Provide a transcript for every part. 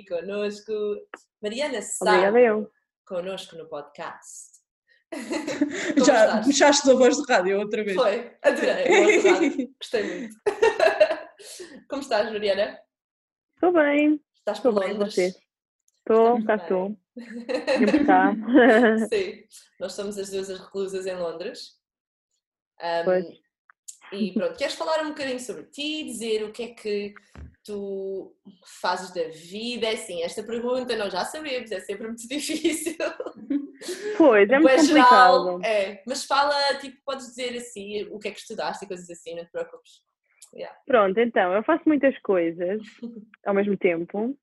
aqui connosco. Mariana Sá, Obrigada eu. connosco no podcast. Já estás? puxaste a voz de rádio outra vez. Foi, adorei, rádio. gostei muito. Como estás, Mariana? Estou bem, Estás estou bem, vocês? Estou, cá estou. Sempre cá. Sim, nós somos as duas as reclusas em Londres. Ahm, Pois. E pronto, queres falar um bocadinho sobre ti, dizer o que é que tu fazes da vida? É assim, esta pergunta nós já sabemos, é sempre muito difícil. Pois, é muito Bué geral, complicado. é, mas fala, tipo, podes dizer assim o que é que estudaste e coisas assim, não te preocupes. Pronto, então, eu faço muitas coisas ao mesmo tempo.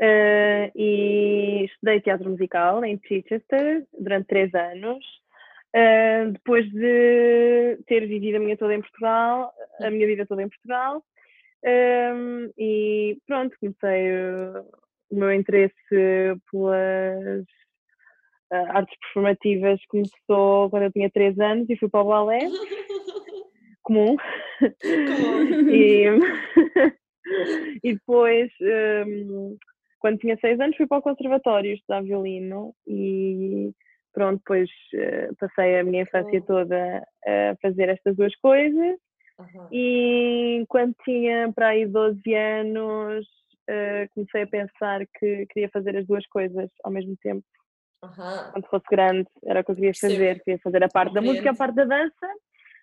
Eh, e estudei teatro musical em Chichester durante três anos. Eh, depois de ter vivido a minha toda em Portugal, a minha vida toda em Portugal, Ehm, e pronto, comecei eh, o meu interesse pelas eh, artes performativas começou quando eu tinha três anos e fui para o balé comum. Comum. e, e depois, hum, quando tinha seis anos, fui para o conservatório estudar violino e pronto, depois eh, passei a minha infância bom. toda a fazer estas duas coisas Aham. e quando tinha para aí 12 anos eh, comecei a pensar que queria fazer as duas coisas ao mesmo tempo. Aham. Quando fosse grande era o que eu queria fazer, queria fazer a parte da música e a parte da dança,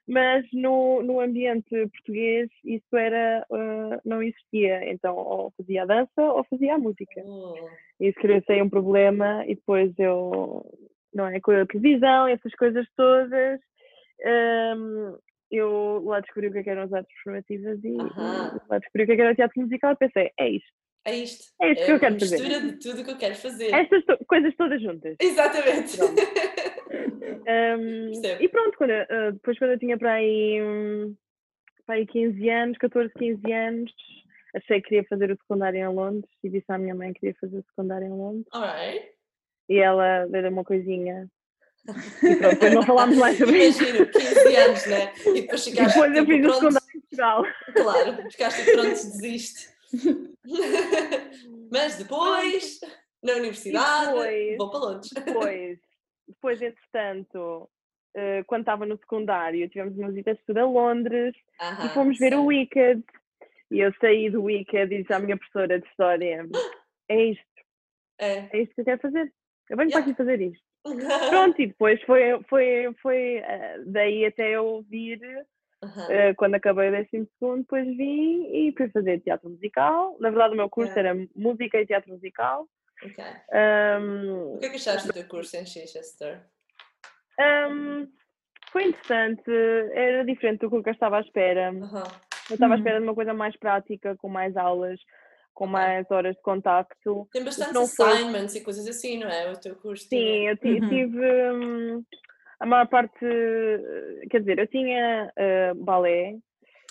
mas no, no ambiente português isso era, eh, não existia, então ou fazia a dança ou fazia a música. Hum. Isso criou aí um problema e depois eu, não é, com a televisão, essas coisas todas, hum, eu lá descobri o que é que eram as artes performativas e, Aham. lá descobri o que é que era o teatro musical e pensei, é isto, É isto. é isto É que eu uma quero fazer. mistura de tudo que eu quero fazer. Estas to- coisas todas juntas. Exatamente. Pronto. Percebo. e pronto, quando ah, depois quando eu tinha para aí, hum, para aí 15 anos, 14, 15 anos, achei que queria fazer o secundário em Londres e disse à minha mãe que queria fazer o secundário em Londres Alright. E ela deu uma coisinha e pronto, depois não falámos mais sobre isso. Imagino, 15 anos, né? E depois E depois eu tipo, fiz o secundário em Portugal. Claro, ficaste pronto, desiste. Mas depois, na universidade, depois? vou para Londres. Depois, depois entretanto, eh, quando estava no secundário, tivemos uma visita de estudo a Londres Aham, e fomos ver sei. o Wicked. E eu saí do Wicked e disse à minha professora de História: é isto, É. é isto que eu quero fazer. Eu venho para Yeah. aqui fazer isto. Pronto, e depois foi, foi, foi eh, daí até eu vir, Aham. eh, quando acabei o décimo segundo, depois vim e fui fazer teatro musical. Na verdade, o meu curso Yeah. era música e teatro musical. Ok. Ahm, O que é que achaste do teu curso em Chichester? ahm, foi interessante, era diferente do que eu estava à espera. Aham. Eu estava à Uhum. espera de uma coisa mais prática, com mais aulas, com mais horas de contacto. Tem bastantes não foi- assignments e coisas assim, não é? O teu curso. Sim, eu Uhum. tive hum, a maior parte, quer dizer, eu tinha eh, balé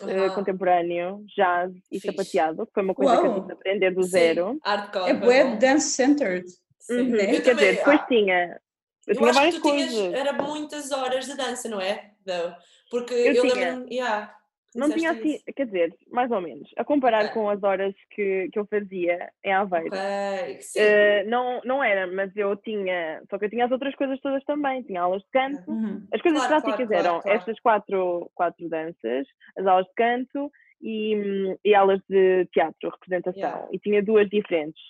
eh, Aham. contemporâneo, jazz e Fixe. sapateado, que foi uma coisa que eu tive de aprender do Sim, zero. Hardcore. É bom. dance-centered. Sim. Uhum, Quer também, dizer, depois ah, tinha, eu, Eu tinha acho várias que tu tinhas, coisas. era muitas horas de dança, não é? Though? Porque Eu eu, lembro-me, yeah, Não tinha assim, isso. quer dizer, mais ou menos, a comparar Ok. com as horas que, que eu fazia em Aveiro. Ok, sim. Eh, não, não era, mas eu tinha, só que eu tinha as outras coisas todas também. Tinha aulas de canto, Uhum. as coisas Claro, práticas claro, eram claro. estas quatro, quatro danças, as aulas de canto e, e aulas de teatro, representação. Yeah. E tinha duas diferentes.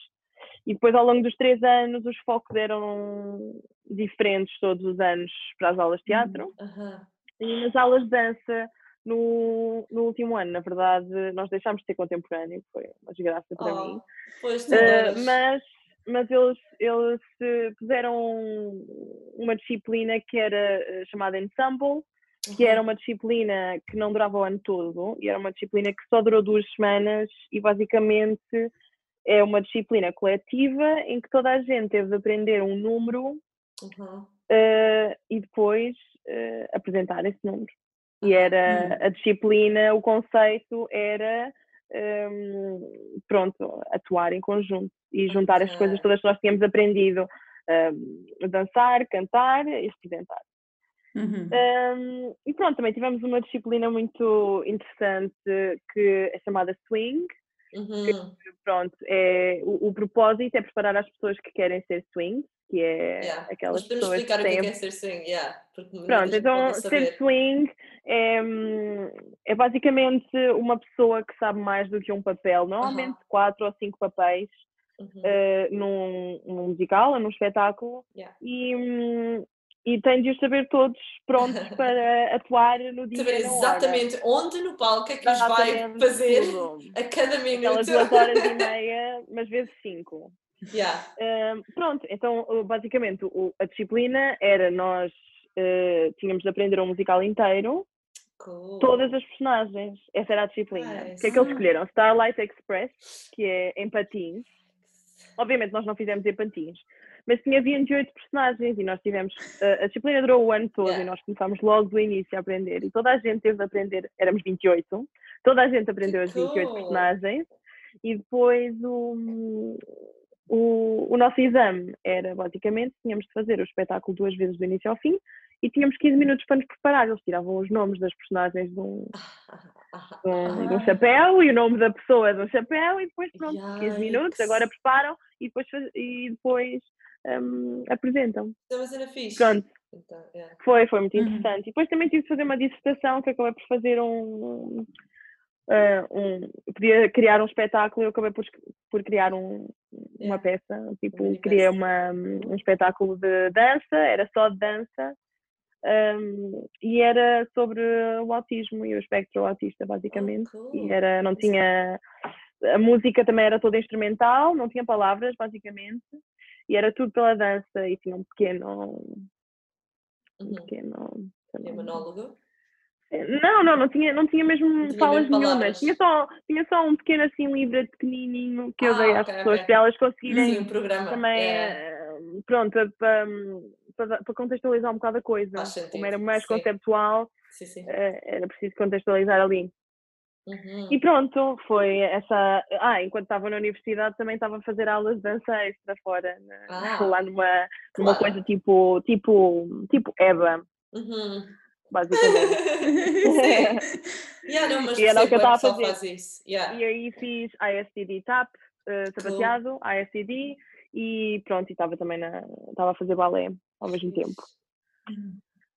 E depois, ao longo dos três anos, os focos eram diferentes todos os anos para as aulas de teatro. Aham. E nas aulas de dança, no, no último ano, na verdade, nós deixámos de ter contemporâneo, foi uma desgraça para mim. Oh, tu Uh, mas mas eles, eles eh, puseram uma disciplina que era eh, chamada Ensemble, que era uma disciplina que não durava o ano todo, e era uma disciplina que só durou duas semanas, e basicamente é uma disciplina coletiva em que toda a gente teve de aprender um número Uhum. eh, e depois eh, apresentar esse número. E era a disciplina, o conceito era hum, pronto, atuar em conjunto e juntar as coisas todas que nós tínhamos aprendido, hum, dançar, cantar e representar. Uhum. Hum, e pronto, também tivemos uma disciplina muito interessante que é chamada swing, Uhum. Pronto, é, o, o propósito é preparar as pessoas que querem ser swings, que é Yeah. aquelas Mas podemos pessoas explicar que o que é que é ser swing, yeah. Pronto, então ser swing é, hum, é basicamente uma pessoa que sabe mais do que um papel, normalmente quatro ou cinco papéis Uhum. eh, num, num musical ou num espetáculo Yeah. e, hum, e tem de os saber todos prontos para atuar no dia Saber e na hora. exatamente onde no palco é que os vai Exatamente fazer tudo. a cada minuto. Aquelas duas horas e meia, mas vezes cinco. Yeah. Hum, pronto, então uh, basicamente o- a disciplina era nós uh, tínhamos de aprender um musical inteiro, Cool. todas as personagens, essa era a disciplina. O que é que eles Nice. escolheram? Starlight Express, que é em patins. Obviamente nós não fizemos em patins, mas tinha 28 personagens e nós tivemos, uh, a disciplina durou o ano todo Yeah. e nós começámos logo do início a aprender e toda a gente teve de aprender, éramos 28, toda a gente aprendeu as 28 cool. personagens e depois o, o, o nosso exame era basicamente, tínhamos de fazer o espetáculo duas vezes do início ao fim e tínhamos 15 minutos para nos preparar. Eles tiravam os nomes das personagens de um, de um, de um chapéu e o nome da pessoa de um chapéu e depois pronto, 15 minutos, Yikes. agora preparam e depois, e depois hum, apresentam. Então, mas era fixe. Pronto, Então, yeah. foi, foi muito Uhum. interessante. E depois também tive de fazer uma dissertação que acabei por fazer um. Ah, um podia criar um espetáculo e eu acabei por, por criar um, uma Yeah. peça, tipo, criei uma, um espetáculo de dança, era só de dança, hum, e era sobre o autismo e o espectro autista, basicamente. Oh, E cool. era, não Isso- tinha. A música também era toda instrumental, não tinha palavras, basicamente. E era tudo pela dança e tinha um pequeno. Um Uhum. pequeno. sei É monólogo? Não, não, não tinha, não tinha mesmo Não tinha falas mesmo nenhumas. Tinha só, tinha só um pequeno assim livro pequenininho que eu Ah, dei às ok, pessoas ok. para elas conseguirem Sim, um programa. também, Yeah. eh, pronto, para, para, para contextualizar um bocado a coisa. Faz Como sentido, era mais sim. conceptual, Sim, sim. eh, era preciso contextualizar ali. Uhum. E pronto, foi essa. Ah, enquanto estava na universidade também estava a fazer aulas de dança extra fora, Ah, lá numa, numa claro. coisa tipo, tipo, tipo EBA, Uhum. Basicamente. Sim. Yeah, não, mas E era o que eu percebo, é estava a fazer. faz isso. Yeah. E aí fiz ISTD TAP, eh, sapateado, ISTD e pronto, e estava também na. estava a fazer balé ao mesmo tempo.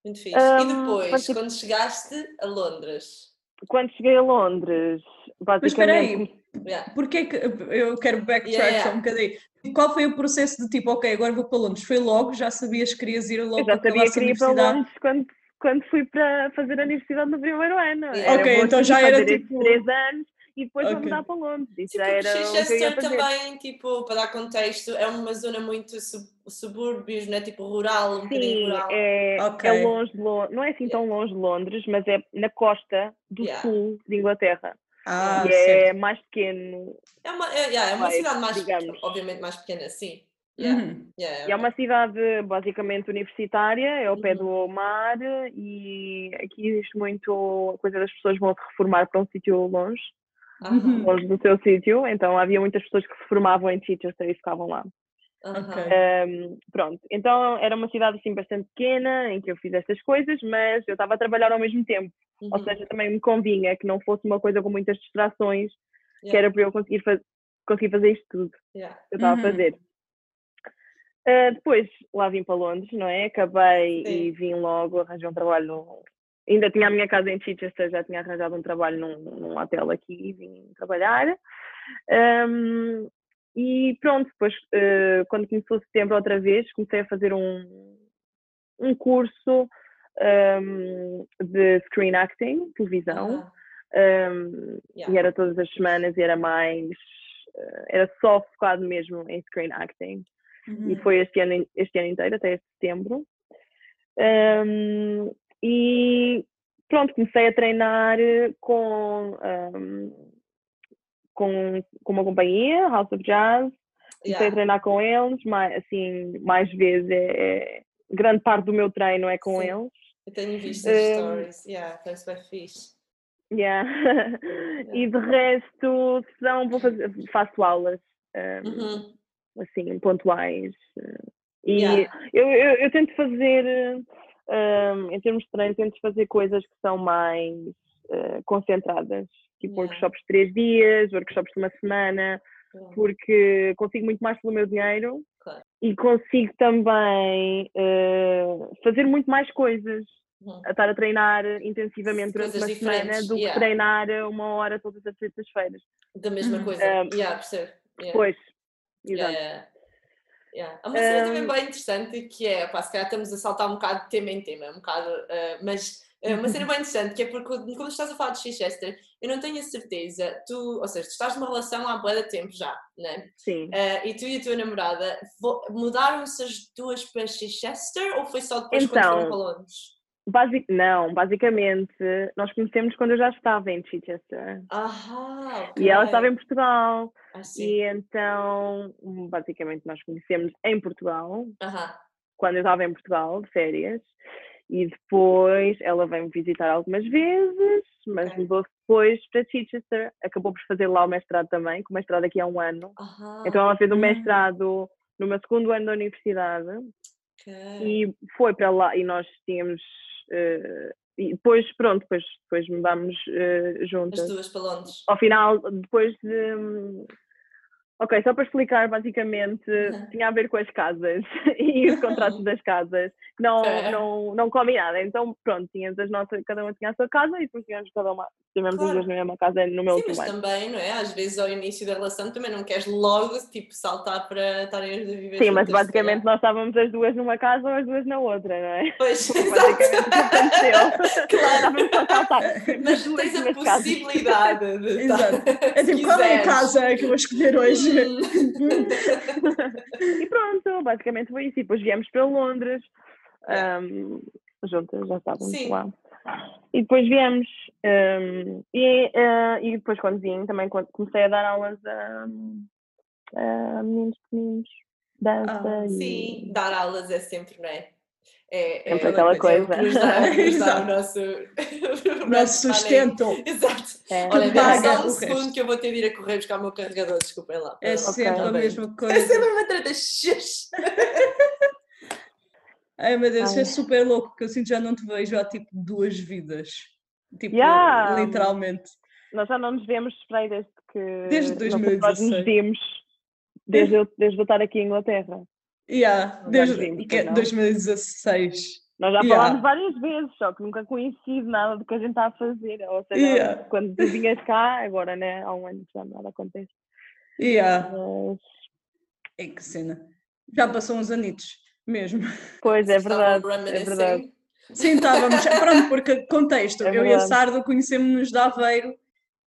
Muito fixe. e Hum, depois, parece- quando chegaste a Londres? Quando cheguei a Londres, Mas espera aí, basicamente. Yeah. Porquê que eu quero backtrack Yeah, yeah. só um bocadinho? Qual foi o processo de tipo, ok, agora vou para Londres? Foi logo? Já sabias que querias ir logo Eu já para sabia acabar que a ia para universidade? Londres quando, quando fui para fazer a universidade no primeiro ano. Yeah. Era, Ok, vou então já era tipo- três anos e depois vou Ok. mudar para Londres. Isso já porque era o que eu ia Chichester fazer. também, tipo, para dar contexto, é uma zona muito sub subúrbios, não é? Tipo rural, um Sim, rural. é, Ok. é longe de Londres, não é assim tão longe de Londres, mas é na costa do Yeah. sul de Inglaterra. Ah, e é mais pequeno. É uma, é, yeah, é uma Vai, cidade mais, digamos. obviamente, mais pequena, sim. Yeah, Uhum. yeah, E é uma cidade basicamente universitária, é ao pé Uhum. do mar e aqui existe muito a coisa das pessoas vão se reformar para um sítio longe, Uhum. longe do seu sítio, então havia muitas pessoas que se formavam em Chichester e ficavam lá. Um, pronto, então era uma cidade assim bastante pequena em que eu fiz estas coisas, mas eu estava a trabalhar ao mesmo tempo, ou Uhum, seja, também me convinha que não fosse uma coisa com muitas distrações, que yeah, era para eu conseguir, faz- conseguir fazer isto tudo yeah. que eu estava Uhum. a fazer. Uh, depois lá vim para Londres, não é? Acabei Sim. e vim logo, arranjei um trabalho. No... Ainda tinha a minha casa em Chichester, já tinha arranjado um trabalho num, num hotel aqui e vim trabalhar. Um, e pronto, depois, uh, quando começou setembro outra vez, comecei a fazer um, um curso um, de screen acting, televisão. Um, yeah. e era todas as semanas e era mais eh, era só focado mesmo em screen acting e Uhum. foi este ano, este ano inteiro até setembro Um, e pronto, comecei a treinar com um, com, com uma companhia, House of Jazz comecei a Yeah. treinar com eles mais, assim, mais vezes é, é- grande parte do meu treino é com Sim. eles Eu tenho visto as Um, stories. Yeah, parece bem fixe. Yeah. e de resto, se não, vou fazer, faço aulas um, Uhum. Assim, pontuais. uh, E Yeah. eu, eu, eu tento fazer, um, em termos de treino, tento fazer coisas que são mais uh, concentradas. tipo Yeah. workshops de três dias, workshops de uma semana, Yeah. porque consigo muito mais pelo meu dinheiro Claro. e consigo também eh, fazer muito mais coisas. Uhum. A estar a treinar intensivamente durante Coisas uma semana do que treinar uma hora todas as sextas-feiras. Da mesma Uhum. coisa. Um, yeah, percebo. Yeah. Pois, exato. yeah, yeah. Há uma cena também Um, bem interessante que é, pá, se calhar estamos a saltar um bocado de tema em tema, um bocado, eh, mas eh, uma cena bem interessante que é porque quando quando estás a falar de Chichester, eu não tenho a certeza, tu, ou seja, tu estás numa relação há bué de tempo já, né? Sim. Eh, e tu e a tua namorada mudaram-se as duas para Chichester ou foi só depois quando Então, foram para Londres? Basic, não, basicamente, nós conhecemos quando eu já estava em Chichester. Ahá, ok. E ela estava em Portugal. Ah. E então, basicamente, nós conhecemos em Portugal, quando eu estava em Portugal, de férias. E depois ela veio-me visitar algumas vezes, mas Ok. mudou depois para Chichester. Acabou por fazer lá o mestrado também, que o mestrado aqui há um ano. Então ela fez o Hum. mestrado no meu segundo ano da universidade. ok. e foi para lá e nós tínhamos eh, e depois pronto depois depois mudámos As juntas duas para Londres. ao final depois de hum, ok só para explicar basicamente Uhum. tinha a ver com as casas e os contratos das casas não É. não não combinado então pronto tínhamos as nossas cada uma tinha a sua casa e depois tínhamos cada uma tivemos Claro. as duas na mesma casa no meu Sim, mas também, não é? Às vezes ao início da relação também não queres logo, tipo, saltar para estarem as duas viver Sim, mas basicamente nós estávamos as duas numa casa ou as duas na outra, não é? Pois, basicamente o que aconteceu. Claro. Estávamos só saltar. Mas tens a nas casas. possibilidade de Exato. estar- É se tipo, qual é a casa que eu vou escolher hoje? E pronto, basicamente foi isso. E depois viemos para Londres, ahm, juntas, já estávamos Sim. lá. E depois viemos. ahm, e, ah, e depois, quando vim, também quando comecei a dar aulas a, a meninos pequeninos. Dança Ah, e. Sim, dar aulas é sempre, não é? É, Sempre é, aquela é o que nos coisa. dá, nos dá Exato. o nosso, O nosso sustento. Exato. É. Olha, paga só um o resto. segundo que eu vou ter de ir a correr buscar o meu carregador, desculpem lá. É Perdão. sempre a mesma É coisa. sempre uma treta. Ai meu Deus, isso Ai. é super louco, que eu sinto que já não te vejo há tipo duas vidas. Tipo, Yeah. literalmente. Nós já não nos vemos aí desde que. Desde não sei se Nós 2016. nos vimos desde eu, desde eu estar aqui em Inglaterra. Yeah, desde nos vimos, que é pois não? 2016. Nós já Yeah. falámos várias vezes, só que nunca coincide nada do que a gente está a fazer. Ou seja, Yeah. quando tu vinhas cá, agora né, há um ano já nada acontece. Yeah. Mas, É que cena. Já passou uns anitos, mesmo. pois é verdade, é verdade. Sim, estávamos. Pronto, porque contexto, É eu e a. Sardo conhecemos-nos de Aveiro,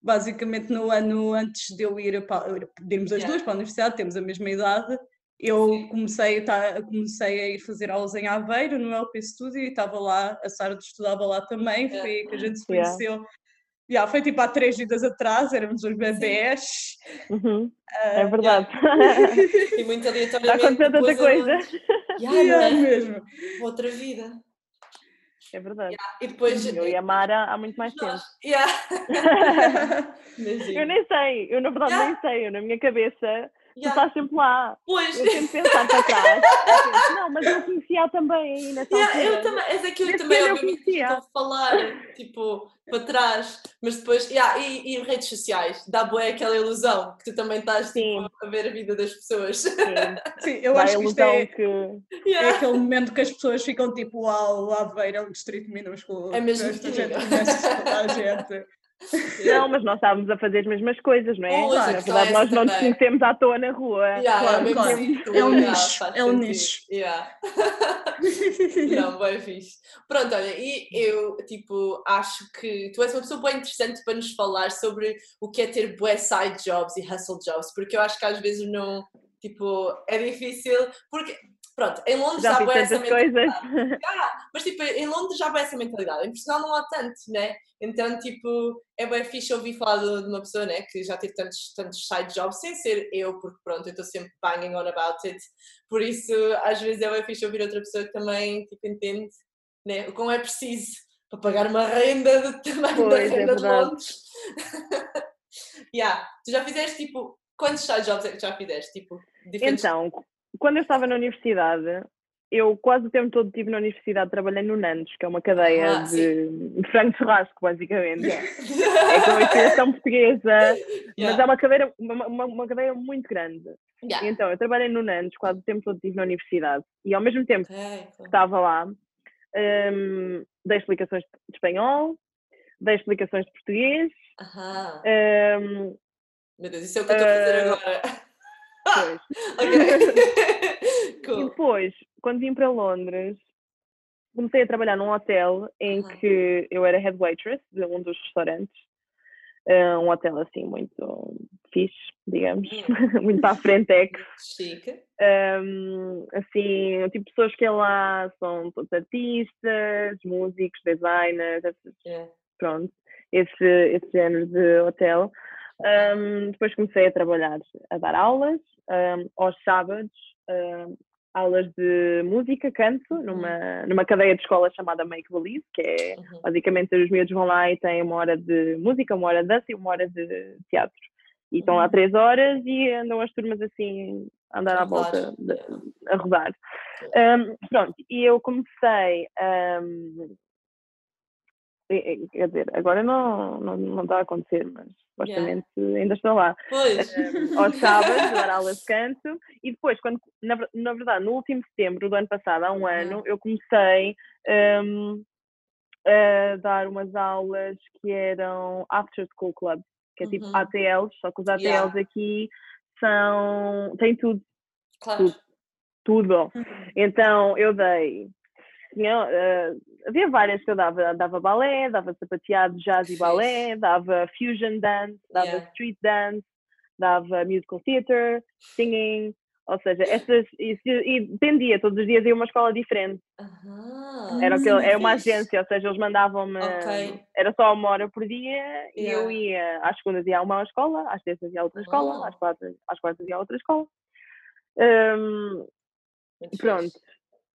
basicamente no ano antes de eu ir para, de irmos as Yeah. duas para a universidade, temos a mesma idade. Eu comecei, a ta- comecei a ir fazer aulas em Aveiro, no LP Studio, e estava lá, a Sardo estudava lá também, foi aí que a gente se Yeah. conheceu. Yeah, foi tipo há três vidas atrás, éramos uns bebés. Uhum, ah, é verdade. E muito Já aleatoriamente. aconteceu tanta depois coisa. Yeah, yeah, é? mesmo. Outra vida. É verdade. E depois. Eu e a Mara há muito mais tempo. Yeah. Eu nem sei, eu na verdade Yeah. nem sei, eu na minha cabeça, tu Yeah. estás sempre lá. Pois. Eu tento pensar para trás. eu penso, não, mas eu conhecia também aí nessa Yeah, eu altura. também, é daquilo Nesse também, eu obviamente, conhecia. estou a falar, tipo, para trás, mas depois, yeah, e, e redes sociais, dá boa aquela ilusão que tu também estás tipo, a ver a vida das pessoas. Sim, Sim, eu dá acho que isto é, que. é Yeah. aquele momento que as pessoas ficam tipo, uau, Aveiro é um distrito minúsculo. É mesmo esta gente pequenino." conhece toda a gente. Não, mas nós estávamos a fazer as mesmas coisas, não é? Pois, Na a questão é verdade, nós não nos conhecemos à toa na rua. Yeah, Claro, é, claro. É um yeah, nicho, é um nicho. Yeah. Não, bem fixe. Pronto, olha, e eu, tipo, acho que tu és uma pessoa bem interessante para nos falar sobre o que é ter bué side jobs e hustle jobs, porque eu acho que às vezes não, tipo, é difícil, porque, pronto, em Londres Já fiz bué essa coisas. mentalidade. Ah, mas, tipo, em Londres já bué essa mentalidade, em Portugal não há tanto, né? Então, tipo, é bem fixe ouvir falar de de uma pessoa, né, que já teve tantos, tantos side jobs, sem ser eu, porque, pronto, eu estou sempre banging on about it, por isso, às vezes é bem fixe ouvir outra pessoa que também tipo, entende né, o quão é preciso para pagar uma renda de, também da Pois, é renda de verdade. Londres. yeah. Tu já fizeste tipo. Quantos side jobs é que já fizeste? Tipo, diferentes. Então, quando eu estava na universidade, eu quase o tempo todo estive na universidade, trabalhei no Nandos, que é uma cadeia Ah, de frango churrasco, basicamente. É com a inspiração portuguesa, mas Yeah. é uma cadeira, uma, uma, uma cadeia muito grande. Yeah. Então, eu trabalhei no Nandos, quase o tempo todo estive na universidade. E ao mesmo tempo Ok, que estava lá, hum, dei explicações de espanhol, dei explicações de português. Aham. hum, Meu Deus, isso é o que eu estou a fazer Eh, agora. Pois. Ok. E cool. depois, quando vim para Londres, comecei a trabalhar num hotel em Aham. que eu era head waitress de um dos restaurantes. Eh, um hotel assim muito fixe, digamos, muito à frente é que Chique. um, assim, o tipo de pessoas que é lá são todos artistas, músicos, designers, Yeah. pronto, esse, esse género de hotel. Um, depois comecei a trabalhar, a dar aulas, um, aos sábados, um, aulas de música, canto, numa, numa cadeia de escolas chamada Make Believe, que é Uhum. basicamente os miúdos vão lá e têm uma hora de música, uma hora de dança e uma hora de teatro. E estão lá Uhum. três horas e andam as turmas assim a andar à volta, de- a rodar. Um, pronto, e eu comecei um, Quer dizer, agora não, não, não está a acontecer, mas supostamente ainda estou lá. Pois. Aos sábados, dar aulas de canto, e depois, quando, na, na verdade, no último setembro do ano passado, há um ano, eu comecei um, a dar umas aulas que eram After School Club, que é tipo Uhum. ATLs, só que os ATLs Yeah. aqui são. têm tudo, Claro. tudo. Então eu dei. Tinha, eh, havia várias que eu dava, dava balé, dava sapateado, jazz e balé, dava fusion dance, dava Yeah. street dance, dava musical theatre, singing, ou seja, essas, e, e dependia, todos os dias ia uma escola diferente. Aham. Era, que, Isso era uma agência, ou seja, eles mandavam-me, Ok. era só uma hora por dia e eu Yeah. ia, às segundas ia a uma escola, às terças ia a outra escola, Oh. às quartas, às quartas ia a outra escola. Hum, Muito pronto.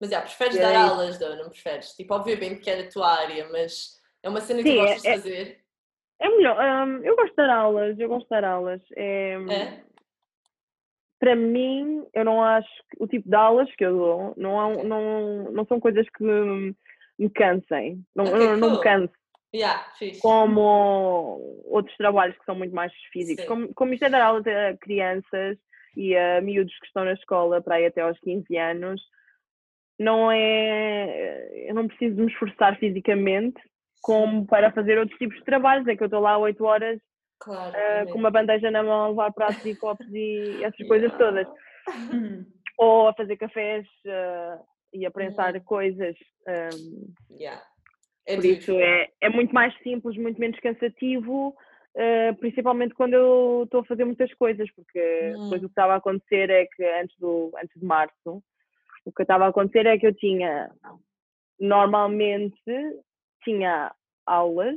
Mas já, preferes dar é isso. aulas, não, não preferes? Tipo, obviamente que é da tua área, mas é uma cena que Sim, tu é- gostas de é- fazer. É melhor, hum, eu gosto de dar aulas, eu gosto de dar aulas. É, É? Para mim, eu não acho que o tipo de aulas que eu dou não, há- não, não são coisas que me, me cansem. Não, Ok, não, não me cool. canso. Yeah. Como outros trabalhos que são muito mais físicos. Sim. Como, como isto é dar aulas a crianças e a miúdos que estão na escola para aí até aos 15 anos, não é. Eu não preciso me esforçar fisicamente como para fazer outros tipos de trabalhos. É que eu estou lá 8 horas Claro. obviamente. com uma bandeja na mão a levar pratos e copos e essas coisas Yeah. todas. Uhum. Ou a fazer cafés ah, e a prensar Uhum. coisas. ahm, Yeah. É por isso é, é muito mais simples, muito menos cansativo, ah, principalmente quando eu estou a fazer muitas coisas, porque Hum. depois o que estava a acontecer é que antes, do, antes de março, o que estava a acontecer é que eu tinha, normalmente, tinha aulas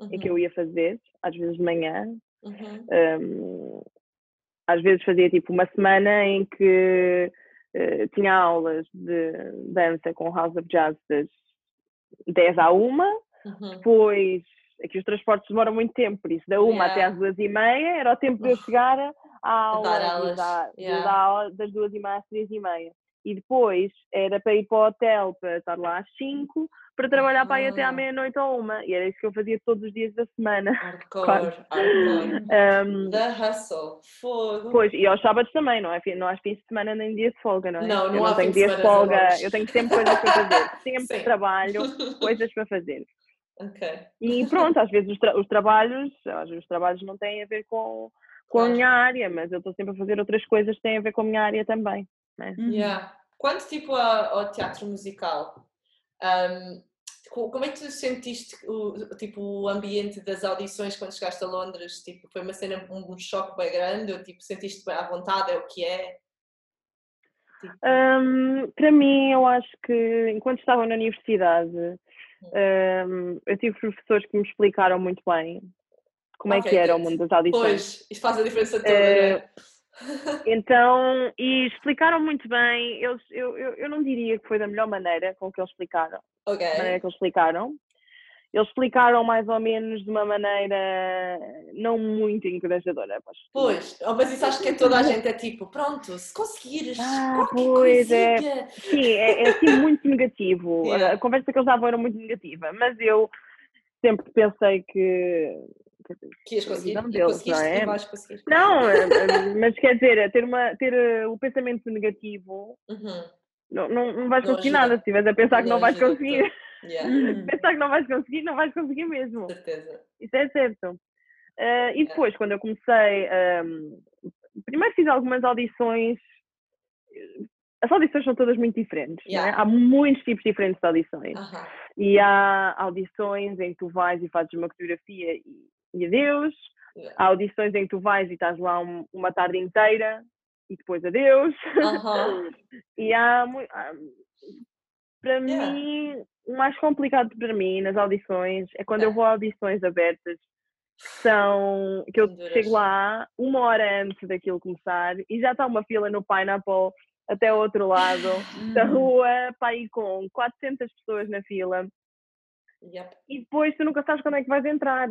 em que Uhum, eu ia fazer, às vezes de manhã, uhum. um, às vezes fazia tipo uma semana em que eh, tinha aulas de dança com House of Jazz das 10 à 1, Uhum. depois aqui os transportes demoram muito tempo, por isso da 1 até Yeah. às 2 e meia era o tempo de eu chegar à aula, de yeah. aula das 2 e meia às 3 e meia. E depois era para ir para o hotel para estar lá às 5 para trabalhar para ir até à Ah. meia-noite ou uma. E era isso que eu fazia todos os dias da semana. Hardcore, hardcore. Um, The hustle. Fogo. Pois, e aos sábados também, não é? Não há fins de semana nem dias de folga, não é? Não, não eu há não tenho fim de de folga, eu tenho sempre coisas para fazer. Sempre Sim. trabalho, coisas para fazer. Ok. E pronto, às vezes os, tra- os trabalhos, às vezes os trabalhos não têm a ver com, com a minha área, mas eu estou sempre a fazer outras coisas que têm a ver com a minha área também. Uhum. Yeah. Quanto tipo ao, ao teatro musical, um, co- como é que tu sentiste o, tipo, o ambiente das audições quando chegaste a Londres? Tipo, foi uma cena, um, um choque bem grande? Ou tipo, sentiste bem à vontade? É o que é? Tipo, Hum, para mim, eu acho que enquanto estava na universidade, hum, eu tive professores que me explicaram muito bem como é Ok, que era o good. mundo das audições. pois, isto faz a diferença toda, não é? Então, e explicaram muito bem, eles, eu, eu, eu não diria que foi da melhor maneira com que eles explicaram, Ok. da maneira que eles explicaram. eles explicaram mais ou menos de uma maneira não muito encorajadora. Mas... Pois, oh, mas isso acho que é toda a gente é tipo, pronto, se conseguires Ah, pois, é. Sim, é, é assim muito negativo. Yeah. A conversa que eles davam era muito negativa, mas eu sempre pensei que. A conseguir, deles, conseguiste não é? Não, eh, mas quer dizer, ter, uma, ter eh, o pensamento negativo Uhum. não, não, não vais Não conseguir ajuda. nada. Se estiveres a pensar que não, Não vais ajuda conseguir, Yeah, pensar que não vais conseguir, não vais conseguir mesmo. certeza. Isso é certo. Eh, e depois, quando eu comecei, ehm, primeiro fiz algumas audições. As audições são todas muito diferentes, não é? Yeah. Há muitos tipos diferentes de audições. Aham. E há audições em que tu vais e fazes uma fotografia e, e adeus. Yeah. Há audições em que tu vais e estás lá um- uma tarde inteira e depois adeus. Aham. E há, há- para Yeah. mim, o mais complicado para mim nas audições é quando eu vou a audições abertas que são que eu chego lá uma hora antes daquilo começar e já está uma fila no Pineapple até ao outro lado da rua para ir com 400 pessoas na fila Yep. e depois tu nunca sabes quando é que vais entrar.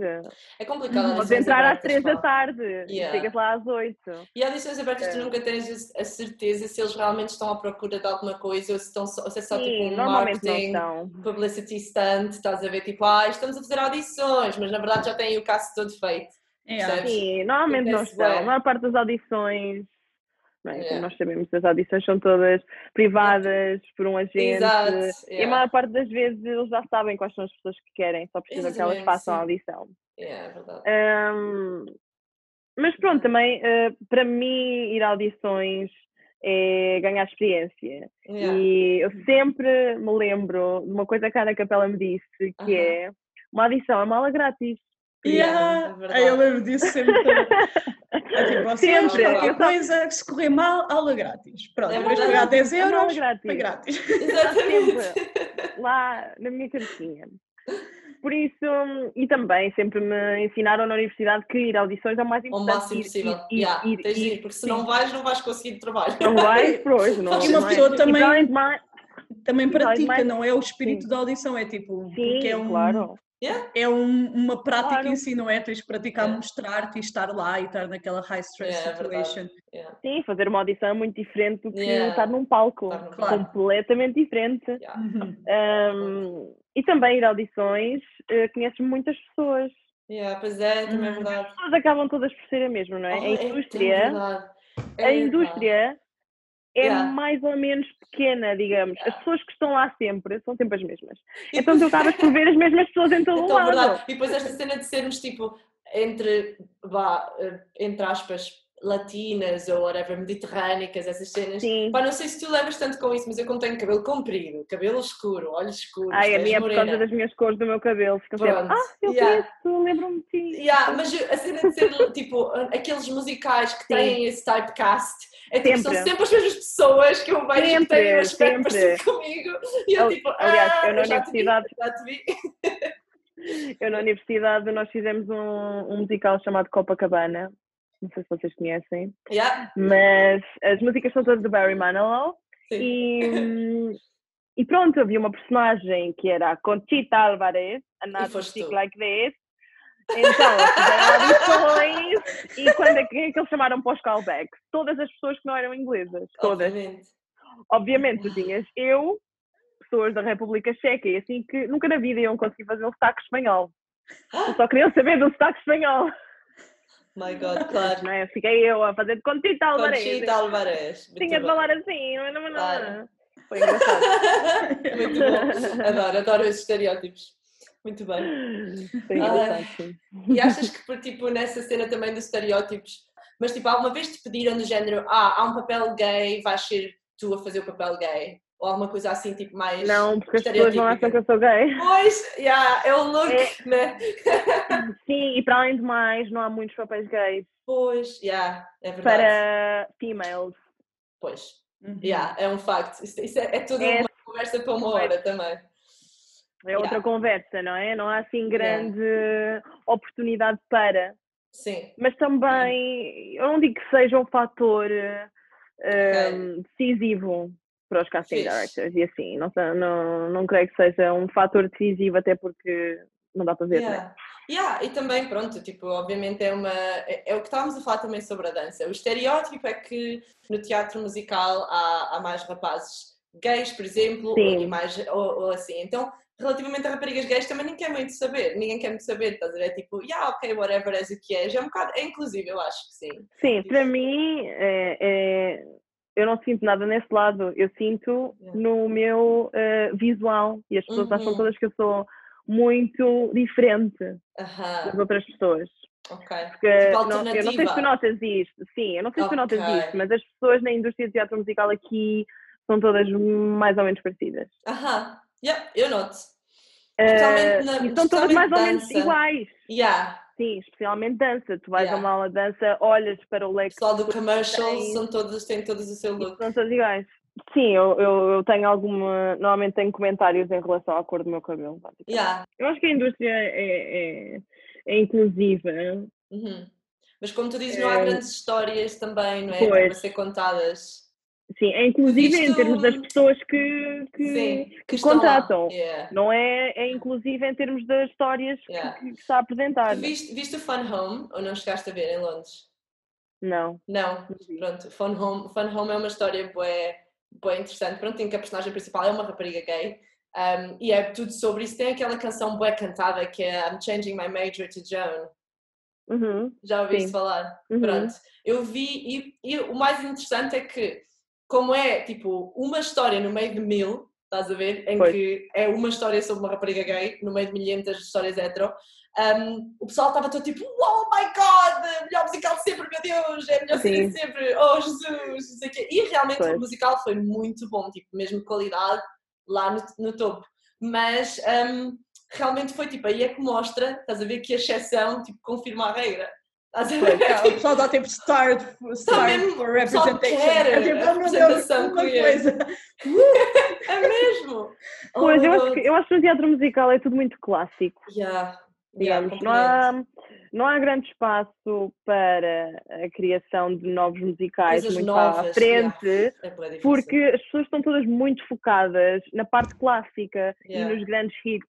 É complicado. Podes entrar às abertas, 3 da tarde Yeah. e chegas lá às 8. E audições abertas, tu É. nunca tens a certeza se eles realmente estão à procura de alguma coisa ou se, estão só, ou se é só Sim, tipo um marketing, publicity stunt, estás a ver tipo, ah, estamos a fazer audições, mas na verdade já têm o cast todo feito. Yeah. Sim, normalmente não estão. A maior parte das audições, não é? Como Yeah. nós sabemos, as audições são todas privadas por um agente. Exato. E a yeah. maior parte das vezes eles já sabem quais são as pessoas que querem, só precisam que elas Exatamente, façam a sim. audição. Yeah, é verdade. Ahm, mas pronto, também eh, para mim ir a audições é ganhar experiência. Yeah. E eu sempre me lembro de uma coisa que a Ana Capela me disse, que Aham. é uma audição é mala grátis. Yeah, Yeah. é Aí eu lembro disso sempre. É tipo, vocês, Sempre, qualquer coisa, se correr mal, aula grátis. Pronto, É em vez de verdade. pagar 10 É mala euros, grátis. foi grátis. Exatamente. lá na minha cabecinha. Por isso, e também sempre me ensinaram na universidade que ir a audições é o mais importante. máximo ir- possível. ir- Yeah, ir- tens de ir- ir, porque se sim. não vais, não vais conseguir trabalho. Não vais, por hoje, não E uma não pessoa também- mais- Também Sim, pratica, mais- não é o espírito da audição, é tipo, Sim, porque é um, claro. É um- uma prática Claro. em si, não é? Tens que praticar, É. mostrar-te e estar lá e estar naquela high stress É, é situation. Yeah. Sim, fazer uma audição é muito diferente do que Yeah. estar num palco. Palco. Completamente diferente. Yeah. Uhum. E também ir a audições, eh, conheces muitas pessoas. Yeah, pois é, também é Uhum. verdade. As pessoas acabam todas por ser a mesma, não é? Oh, a tão indústria, verdade. É a indústria é Yeah. mais ou menos pequena, digamos. As pessoas que estão lá sempre são sempre as mesmas. E Então tu acabas por ver as mesmas pessoas em todo o Então, lado. verdade. E depois esta cena de sermos tipo entre, vá, eh, entre aspas, latinas ou whatever, mediterrânicas, essas cenas. Sim. Pá, não sei se tu levas tanto com isso, mas eu como tenho cabelo comprido, cabelo escuro, olhos escuros, Ai, a minha é por causa das minhas cores do meu cabelo. Ficam sempre, ah, eu Yeah. conheço, lembro-me de ti. Yeah, mas a cena de ser tipo aqueles musicais que Sim. têm esse typecast, é tipo, são Sempre. sempre as mesmas pessoas que eu vejo que Sempre, têm um aspecto sempre. parecido comigo e eu tipo, aliás, ah, eu na universidade- já te vi. Eu na universidade nós fizemos um, um musical chamado Copacabana. Não sei se vocês conhecem, Yeah, mas as músicas são todas do Barry Manilow sim. e, e pronto, havia uma personagem que era a Conchita Alvarez, a Not to foste Speak tu. Like This. Então, fizeram audições e quando é que, é que eles chamaram para os callbacks? Todas as pessoas que não eram inglesas, todas. Obviamente. Obviamente, tu tinhas eu, pessoas da República Checa e assim que nunca na vida iam conseguir fazer um sotaque espanhol. Só queriam saber do sotaque espanhol. My God, claro. Não é? Fiquei eu a fazer de Conchita Alvarez. Conchita Alvarez. Muito Tinha de falar assim, não, não, não. Claro. Foi engraçado. Muito bom. Adoro, adoro esses estereótipos. Muito bem. Foi engraçado, sim. E achas que, por, tipo, nessa cena também dos estereótipos, mas tipo, alguma vez te pediram do género, ah, há um papel gay, vais ser tu a fazer o papel gay? Ou alguma coisa assim, tipo, mais. Não, porque as pessoas não acham que eu sou gay. Pois, yeah, é o look, É. né? Sim, e para além de mais, não há muitos papéis gays Pois, yeah, é verdade. para females. Pois, Uhum. yeah, é um facto. Isso, isso é, é tudo É. uma conversa para uma hora também. É outra Yeah. conversa, não é? Não há assim grande oportunidade para. Sim, Mas também, eu não digo que seja um fator um, decisivo para os casting Fixe. directors e assim, não, não, não creio que seja um fator decisivo, até porque não dá para ver, né? Yeah. Yeah, e também, pronto, tipo, obviamente é uma. É, é o que estávamos a falar também sobre a dança. O estereótipo é que no teatro musical há, há mais rapazes gays, por exemplo, ou, Sim. mais, ou, ou assim. Então, relativamente a raparigas gays, também ninguém quer muito saber. Ninguém quer muito saber, estás a ver? Tipo, yeah, ok, whatever, és o que é. Já é um bocado. É inclusive, eu acho que sim. Sim, para mim, é, é- eu não sinto nada nesse lado. Eu sinto Yeah. no meu eh, visual. E as pessoas acham Uhum. todas que eu sou muito diferente das Aham, outras pessoas. ok. Porque Tipo, não- eu não sei se tu notas isto. Sim, eu não sei se tu notas isto, mas as pessoas na indústria de teatro musical aqui são todas mais ou menos parecidas. Aham, yeah, eu noto. Especialmente na- e são todas mais ou menos dança. iguais. Yeah, Sim, especialmente dança. Tu vais Yeah. a uma aula de dança, olhas para o o leque pessoal de do commercial têm- são todos, têm todos o seu look. são todas iguais. Sim, eu, eu, eu tenho alguma. Normalmente tenho comentários em relação à cor do meu cabelo. Yeah. Eu acho que a indústria é, é, é inclusiva. Uhum. Mas como tu dizes, não há Eh, grandes histórias também, não é? pois. Para ser contadas. Sim, é inclusiva em termos das pessoas que, que, Sim, que contratam. Yeah. Não é, é inclusiva em termos das histórias que- Yeah. que, que está a apresentar. Viste, viste o Fun Home ou não chegaste a ver em Londres? Não. Não, pronto. Fun Home, Fun Home é uma história bué, bué interessante. Pronto, em que a personagem principal é uma rapariga gay. um, e é tudo sobre isso. Tem aquela canção bué cantada que é I'm Changing My Major to Joan. Uhum. Já ouviste Sim. falar? Uhum. Pronto. Eu vi e, e o mais interessante é que, como é tipo uma história no meio de mil, estás a ver? Em Pois. que é uma história sobre uma rapariga gay, no meio de milhentas histórias hetero, um, o pessoal estava todo tipo, oh my god, melhor musical de sempre, meu Deus, é melhor série de sempre, oh Jesus, não sei o quê. E realmente Pois. o musical foi muito bom, tipo, mesmo de qualidade, lá no, no topo. Mas um, realmente foi tipo, aí é que mostra, estás a ver que a exceção tipo, confirma a regra. Estás a ver? Yeah, o pessoal dá tipo start, start mesmo, for representation. É tipo, oh meu Deus, queer. coisa. É mesmo! Oh Pois, my eu acho, que, eu acho que no teatro musical é tudo muito clássico. Yeah, yeah, digamos. não, há, não há grande espaço para a criação de novos musicais Coisas muito à novas, frente, É bué difícil. porque as pessoas estão todas muito focadas na parte clássica Yeah. e nos grandes hits.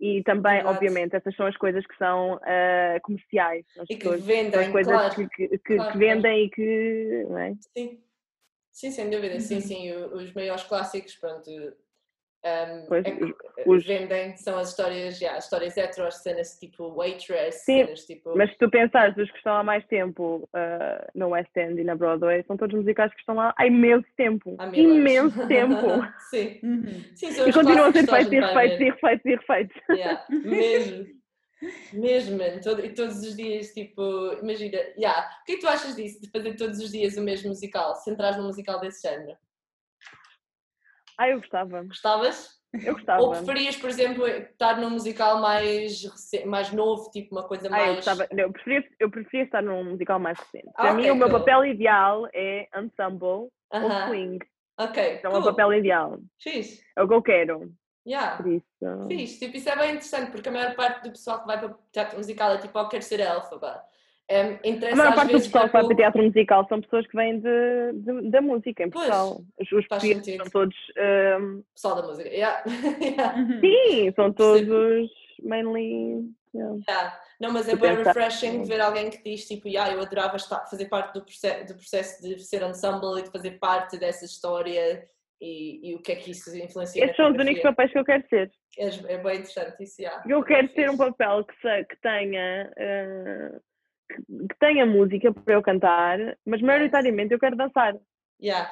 E também, Verdade. obviamente, essas são as coisas que são ah, comerciais. As E que são vendem, as coisas claro. que, que, Claro, que claro. vendem e que. é? Sim. Sim, sem dúvida, sim, Uhum. sim. Os maiores clássicos, pronto, um, Pois, é os- eh, os- vendem, são as histórias, yeah, as histórias hetero, as cenas tipo waitress, Sim, cenas tipo... Mas se tu pensares, os que estão há mais tempo ah, no West End e na Broadway, são todos musicais que estão lá há imenso tempo. há. Imenso tempo. sim. Uhum. sim, são E continuam a ser feitos e refeitos e refeitos e refeitos. Yeah, mesmo. Mesmo, man. Todo- e todos os dias, tipo, imagina, yeah. o que é que tu achas disso, de fazer todos os dias o mesmo musical, se entras num musical desse género? Ah, eu gostava. Gostavas? Eu gostava. Ou preferias, por exemplo, estar num musical mais, rece- mais novo, tipo uma coisa Ah, mais. eu, gostava. Eu, preferia, eu preferia estar num musical mais recente. Para Ah, mim, ok, o meu cool. papel ideal é ensemble ou Aham, swing. Ok, Então, é cool. o papel ideal. Fixe. É o que eu quero. Yeah. Por isso. Fixe. Tipo, isso é bem interessante, porque a maior parte do pessoal que vai para o teatro musical é tipo, oh, quero ser elfaba. Um, A interessa maior às parte do pessoal que vai para teatro musical são pessoas que vêm de, de- da música em Pois, Portugal. Os, portugueses são todos. o pessoal da música. Yeah. yeah. Uhum. sim, são todos mainly. yeah. Yeah. Não, mas é bem refreshing ver alguém que diz tipo, yeah, eu adorava estar, fazer parte do processo, do processo de ser ensemble e de fazer parte dessa história e, e o que é que isso influencia Esses são os únicos papéis que eu quero ser. É, é bem interessante isso, yeah. Eu quero É ter um papel que, se- que tenha. ah, que, que tenha música para eu cantar, mas maioritariamente eu quero dançar. Yeah.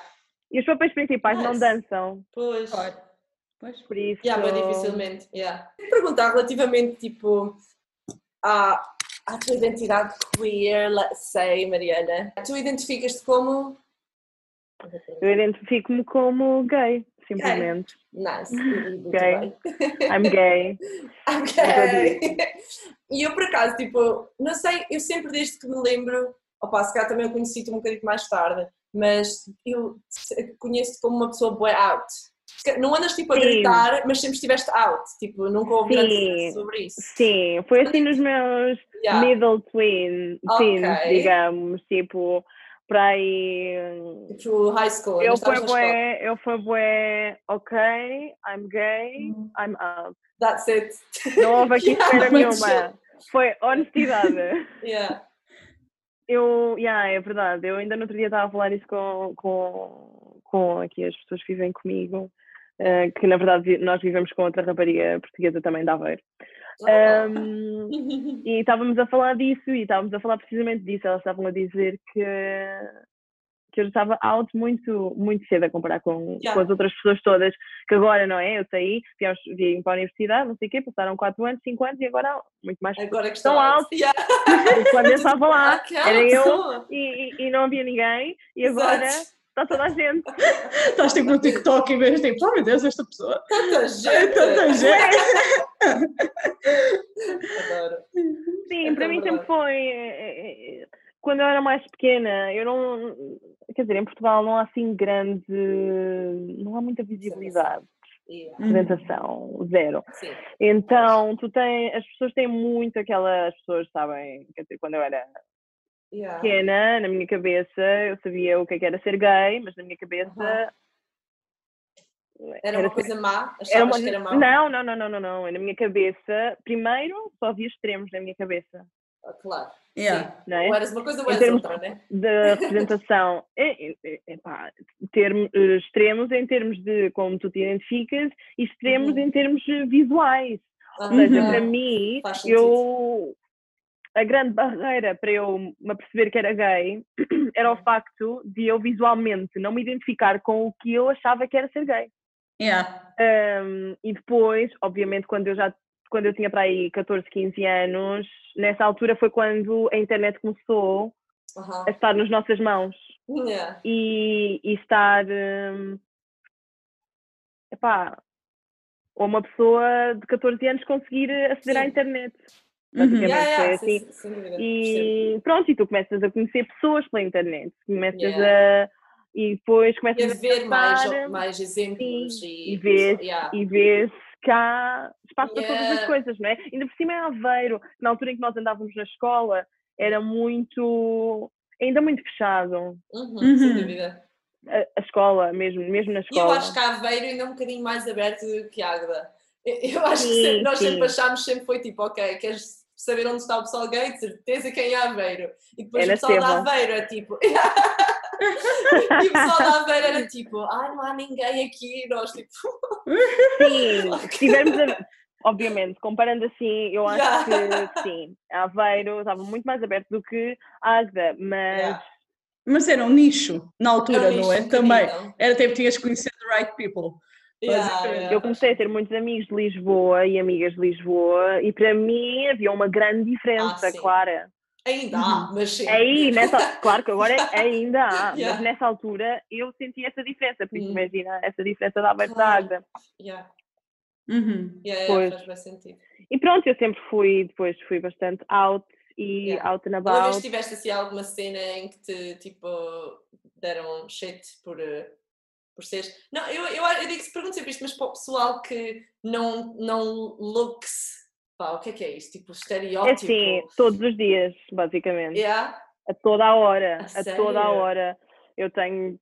E os papéis principais não dançam, Pois. Claro. Pois. por isso. Yeah, bem dificilmente. Yeah. Queria perguntar relativamente tipo à, à tua identidade queer, let's say, Mariana. Tu identificas-te como Eu identifico-me como gay, simplesmente. nice. Muito Gay. I'm gay. Ok. E eu por acaso, tipo, não sei, eu sempre desde que me lembro, opa, se calhar também eu conheci-te um bocadinho mais tarde, mas eu se- conheço-te como uma pessoa boy out. Não andas tipo a Sim. gritar, mas sempre estiveste out, tipo, nunca Sim. conversa sobre isso. Sim, foi assim nos meus Yeah. middle twin, Ok. teens, digamos, tipo, para aí. Tipo, high school. Eu fui bué, eu fui bué, ok, I'm gay, Uhum. I'm out. That's it. Não houve aqui Yeah, espera nenhuma. Foi honestidade. Yeah. Eu, yeah, é verdade, eu ainda no outro dia estava a falar isso com, com, com aqui as pessoas que vivem comigo, eh, que na verdade nós vivemos com outra rapariga portuguesa também de Aveiro. Oh. Um, e estávamos a falar disso e estávamos a falar precisamente disso. Elas estavam a dizer que, que eu estava out muito, muito cedo a comparar com, Yeah. com as outras pessoas todas, que agora, não é? Eu saí, viemos, vim para a universidade, não sei o quê, passaram 4 anos, 5 anos e agora muito mais Agora que Estão estão altos. Yeah. quando eu estava lá. Era eu e, e, e não havia ninguém e agora Exato. Está toda a gente. Estás tipo no TikTok e vês tipo, oh meu Deus, esta pessoa. Tanta gente. tanta gente. Adoro. Sim, É para mim verdade. sempre foi. eh, eh, Quando eu era mais pequena, eu não. Quer dizer, em Portugal não há assim grande. Não há muita visibilidade, Yeah. representação, zero. Sim. Então, tu tens. As pessoas têm muito aquela. As pessoas sabem. Quer dizer, quando eu era Yeah. pequena, na minha cabeça, eu sabia o que é que era ser gay, mas na minha cabeça. Aham. Era uma ser- coisa má? Era uma... que era mau? Não, não, não, não, não, não. Na minha cabeça, primeiro só havia extremos na minha cabeça, Ah, Claro. Yeah. Sim. não é? Ou eras uma coisa ou Em eras termos- outra, né? Da representação, é, é, é, epá, termo- eh, extremos em termos de como tu te identificas e extremos Uhum. em termos visuais. Ah, Ou seja, Uhum. para mim, eu. A grande barreira para eu me aperceber que era gay era o Uhum. facto de eu visualmente não me identificar com o que eu achava que era ser gay. Yeah. Um, e depois, obviamente, quando eu já quando eu tinha para aí 14, 15 anos, nessa altura foi quando a internet começou Aham. a estar nas nossas mãos Yeah. e, e estar um, epá, ou uma pessoa de 14 anos conseguir aceder à Sim. Uhum. Basicamente. Yeah, sem, assim. sem dúvida. percebo. E pronto, e tu começas a conhecer pessoas pela internet, começas Yeah. a e depois E começas a ver mais, pensar- mais exemplos Sim, e, e ver- yeah. e vês que há espaço para todas as coisas, não é? Ainda por cima é Aveiro, na altura em que nós andávamos na escola, era muito, ainda muito fechado Uhum, Uhum. Sem dúvida. a, a escola, mesmo, mesmo na E eu escola. acho que Aveiro ainda é um bocadinho mais aberto do que Águeda. Eu eu acho que Sim, sempre- nós sim. sempre achámos, sempre foi tipo, ok, queres saber onde está o pessoal gay? De certeza quem é Aveiro. E depois É o pessoal da. Aveiro é tipo. e o pessoal da Aveiro era tipo, ah, não há ninguém aqui. E nós tipo, Sim, tivermos a- obviamente, comparando assim, eu acho Yeah. que sim, Aveiro estava muito mais aberto do que Águeda, mas yeah. Mas era um nicho na altura, Era um não é? nicho Também. Era tempo que tinhas que conhecer the right people. Yeah, Basicamente. yeah. eu comecei a ter muitos amigos de Lisboa e amigas de Lisboa e para mim havia uma grande diferença, Ah, clara. Ainda há, mas sim. Aí, nessa, claro que agora ainda há, Yeah. mas nessa altura eu senti essa diferença, porque Hum. imagina essa diferença da Aveiro da Claro. Águeda. Yeah. Uhum. Yeah, Pois. faz sentido. E pronto, eu sempre fui, depois fui bastante out e Yeah. out and Alguma vez about. tiveste assim alguma cena em que te tipo deram shit por, eh, por seres. Não, eu, eu, eu digo pergunto sempre isto, mas para o pessoal que não, não looks. Pá, o que é que é isto? Tipo, É estereótipo. assim, todos os dias, basicamente. Yeah? A toda a hora, A a, toda a hora. Eu tenho.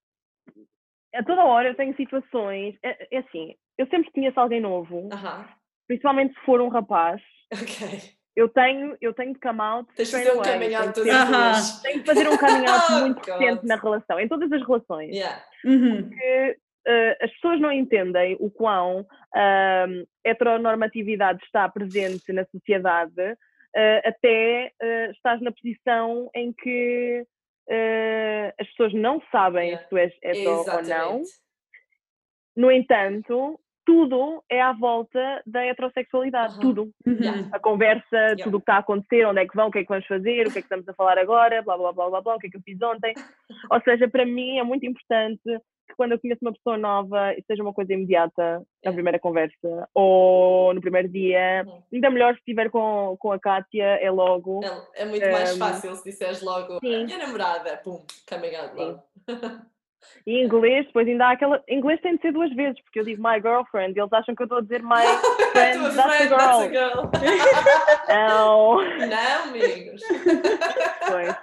A toda a hora eu tenho situações. É, é assim, eu sempre conheço alguém novo, Aham. principalmente se for um rapaz, Ok. Eu tenho, eu tenho de come out Tens de fazer um Tenho out todas as tenho de fazer um coming out Oh, muito recente na relação, em todas as relações. Yeah. Uhum. que eh, as pessoas não entendem o quão ahm, heteronormatividade está presente na sociedade eh, até eh, estás na posição em que as pessoas não sabem Yeah. se tu és hetero ou não. No entanto, tudo é à volta da heterossexualidade, Aham. tudo. Uhum. Yeah. A conversa, tudo o que está a acontecer, onde é que vão, o que é que vamos fazer, o que é que estamos a falar agora, blá blá blá blá blá, o que é que eu fiz ontem. Ou seja, para mim é muito importante que quando eu conheço uma pessoa nova, isso seja uma coisa imediata na É. primeira conversa ou no primeiro dia. Uhum. Ainda melhor se estiver com, com a Kátia, é logo. É, é muito mais Um, fácil se disseres logo sim. minha namorada, pum, coming out logo. E em inglês, depois ainda há aquela. Inglês tem de ser duas vezes, porque eu digo my girlfriend e eles acham que eu estou a dizer my friend, that's a friend, that's a girl. Não. Não, amigos. Pois.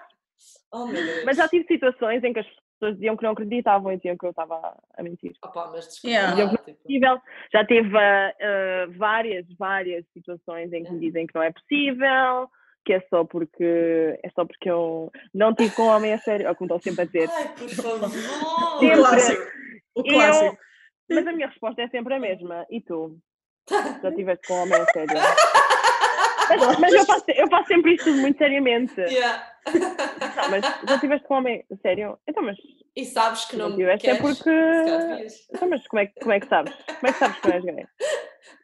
Oh meu Deus. Mas já tive situações em que as pessoas diziam que não acreditavam e diziam que eu estava a mentir. Opa, mas desculpa. Yeah. lá, tipo, Possível. Já teve ah, ah, várias, várias situações em que me Uhum. dizem que não é possível, que é só porque é só porque eu não tive com um homem a sério, ou como estão sempre a dizer. Ai, por favor. O Sempre. clássico. O E eu- clássico. Mas a minha resposta é sempre a mesma. E tu? Já tiveste com um homem a sério? Mas, mas eu, faço, eu faço sempre isto muito seriamente. Yeah. Não, mas já tiveste com um homem sério? Então, mas, E sabes que não não me é queres? porque. Calhar devias. Então, mas como é, que- como é que sabes? Como é que sabes que não és gay?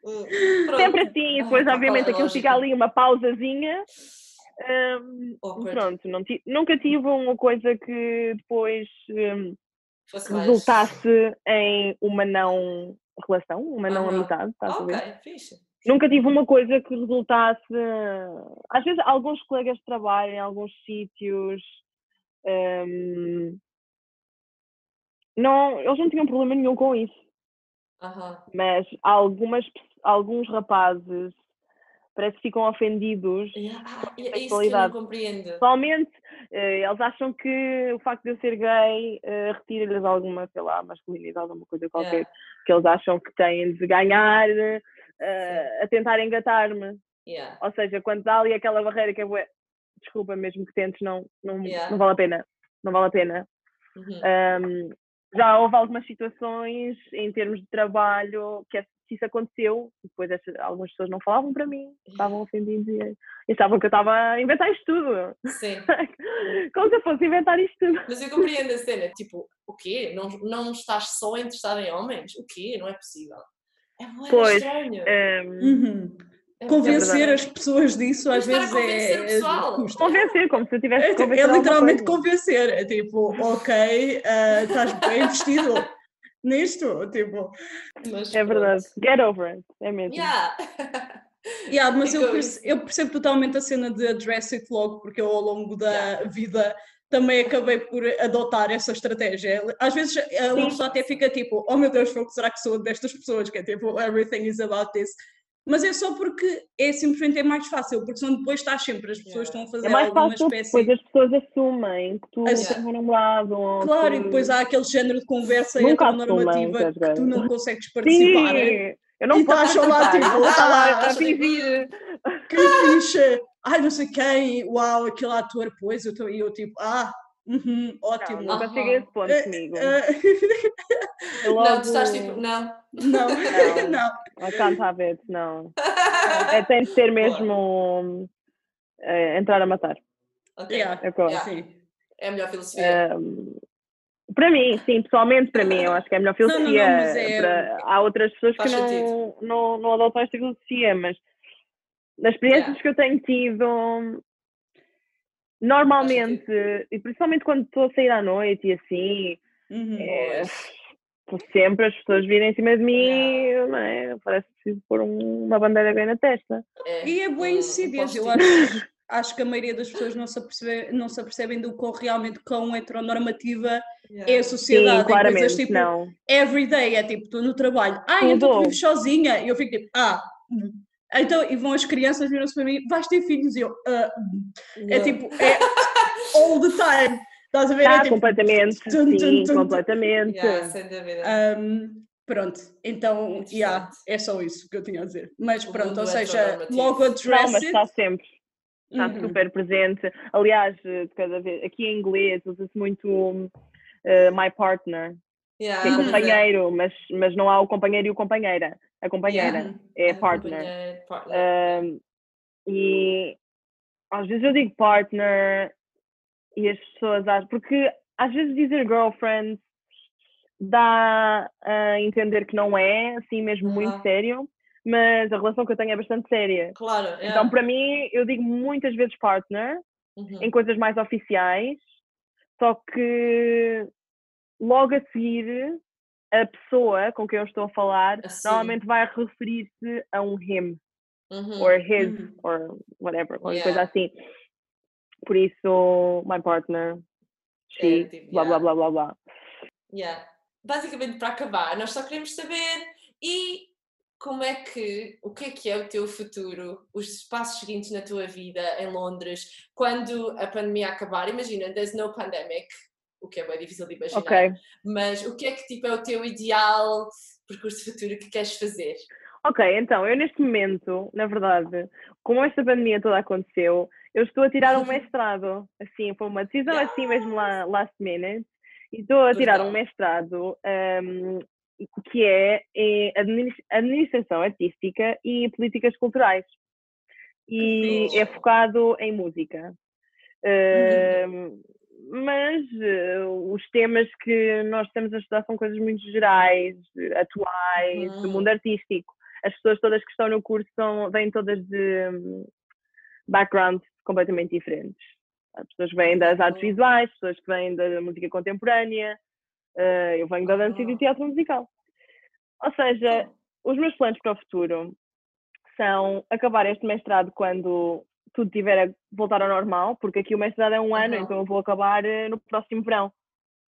Pronto. Sempre assim, e depois, Ah, obviamente, é aquilo fica ali uma pausazinha. Awkward. pronto, não nunca tive uma coisa que depois Fosse mais- resultasse em uma não relação, uma não amizade, estás a ver? Ok, fixe. Nunca tive uma coisa que resultasse. Às vezes, alguns colegas de trabalho em alguns sítios. hum, não, eles não tinham problema nenhum com isso, Aham. mas algumas, alguns rapazes parece que ficam ofendidos. Ah, é isso que eu não compreendo. Principalmente, eh, eles acham que o facto de eu ser gay eh, retira-lhes alguma, sei lá, masculinidade, alguma coisa qualquer, Yeah. que eles acham que têm de ganhar eh, a tentar engatar-me. Yeah. Ou seja, quando dá ali aquela barreira que é bué, desculpa, mesmo que tentes, não, não, Yeah. não vale a pena. Não vale a pena. Uhum. Ahm, já houve algumas situações em termos de trabalho que, é- que isso aconteceu, depois essas- algumas pessoas não falavam para mim, estavam ofendidos e, achavam que eu estava a inventar isto tudo. Sim. Como se eu fosse inventar isto tudo. Mas eu compreendo a cena. Tipo, o quê? Não, não estás só interessado em homens? O quê? Não é possível. É bué Pois, estranho. Ahm, Uhum. É Convencer verdade. as pessoas disso às vezes convencer o é. pessoal. custa. convencer, como se eu tivesse É, que convencer é literalmente convencer. É tipo, ok, ah, estás bem vestido nisto. Tipo, Mas É pronto. verdade. Get over it. É mesmo. Yeah. yeah, mas eu, Ficou perce- eu percebo totalmente a cena de address it logo, porque eu ao longo da Yeah. vida também acabei por adotar essa estratégia. Às vezes uma Sim. pessoa até fica tipo, oh meu Deus, será que sou destas pessoas? Que é tipo, everything is about this. Mas é só porque é simplesmente é mais fácil, porque senão depois estás sempre, as pessoas estão a fazer É mais alguma fácil, espécie. depois as pessoas assumem que tu As- tens um namorado. Claro, que- e depois há aquele género de conversa heteronormativa és que tu não consegues participar. Sim, eu não E posso estás só lá, tipo, estar lá a tipo, fingir. Que fixe! Ai, não sei quem, uau, aquele ator, pois, eu, tô- e eu tipo, ah, uhum, ótimo. Não, cheguei a esse ponto Eh, comigo. Eu Não, logo- tu estás tipo, não. não, Não. não. I can't have it, não. É, tem de ser mesmo eh, entrar a matar. Ok. Yeah, É que. Yeah. sim. É a melhor filosofia. Um, para mim, sim, pessoalmente para mim, eu acho que é a melhor Não, não, não, filosofia. mas é- para- há outras pessoas que Faz não, sentido. não, não adotam esta filosofia, mas nas experiências Yeah. que eu tenho tido, normalmente, e principalmente quando estou a sair à noite e assim, Uhum. é, sempre as pessoas virem em cima de mim, Yeah. não é? parece que preciso pôr um- uma bandeira bem na testa. É, E é um insidias, eu acho, acho que a maioria das pessoas não se, apercebe, não se apercebem do quão realmente quão heteronormativa Yeah. é a sociedade. Sim, em coisas claramente, tipo, não. everyday, é tipo, estou no trabalho, ah, então tu Tudo. vives sozinha, e eu fico tipo, ah, hum. Então, e vão as crianças viram-se para mim, vais ter filhos, e eu, ah, hum. é Não. tipo, é all the time, estás a ver? Tá, é tipo, completamente, tum, tum, sim, tum, tum. completamente. Yeah, sem dúvida. um, pronto, então, yeah, é só isso que eu tinha a dizer. Mas O pronto, ou seja, heteronormativo. logo Não, address mas it. está sempre, está Uhum. super presente. Aliás, eh, de cada vez, aqui em inglês usa-se muito eh, my partner, Yeah, que é mas companheiro, mas, mas não há o companheiro e o companheira. A companheira Yeah. é Ah, partner. companheiro, partner. Ahm, e às vezes eu digo partner e as pessoas acham, porque às vezes dizer girlfriend dá a entender que não é assim mesmo muito Aham. sério, mas a relação que eu tenho é bastante séria. Claro, yeah. Então, para mim, eu digo muitas vezes partner Uhum. em coisas mais oficiais, só que logo a seguir a pessoa com quem eu estou a falar Assim. normalmente vai referir-se a um him Uhum. or his Uhum. or whatever, qualquer Yeah. coisa assim. Por isso, my partner, she, É, tipo, blá blá yeah. blá blá blá. Yeah. Basicamente, para acabar, nós só queremos saber e como é que, o que é que é o teu futuro, os passos seguintes na tua vida em Londres, quando a pandemia acabar? Imagina, there's no pandemic, o que é bem difícil de imaginar, Ok. mas o que é que tipo, é o teu ideal percurso futuro que queres fazer? Ok, então, eu neste momento, na verdade, como esta pandemia toda aconteceu, eu estou a tirar um mestrado, assim, foi uma decisão assim mesmo lá, last minute, e estou a tirar um mestrado um, que é em administ- administração artística e políticas culturais. E é focado em música. Um, mas eh, os temas que nós estamos a estudar são coisas muito gerais, atuais, do Uhum. mundo artístico. As pessoas todas que estão no curso são, vêm todas de hum, backgrounds completamente diferentes. As pessoas vêm das artes Uhum. visuais, pessoas que vêm da música contemporânea, eh, eu venho da dança e do Ah. teatro musical. Ou seja, os meus planos para o futuro são acabar este mestrado quando tudo tiver a voltar ao normal, porque aqui o mestrado é um ano, Aham. então eu vou acabar eh, no próximo verão,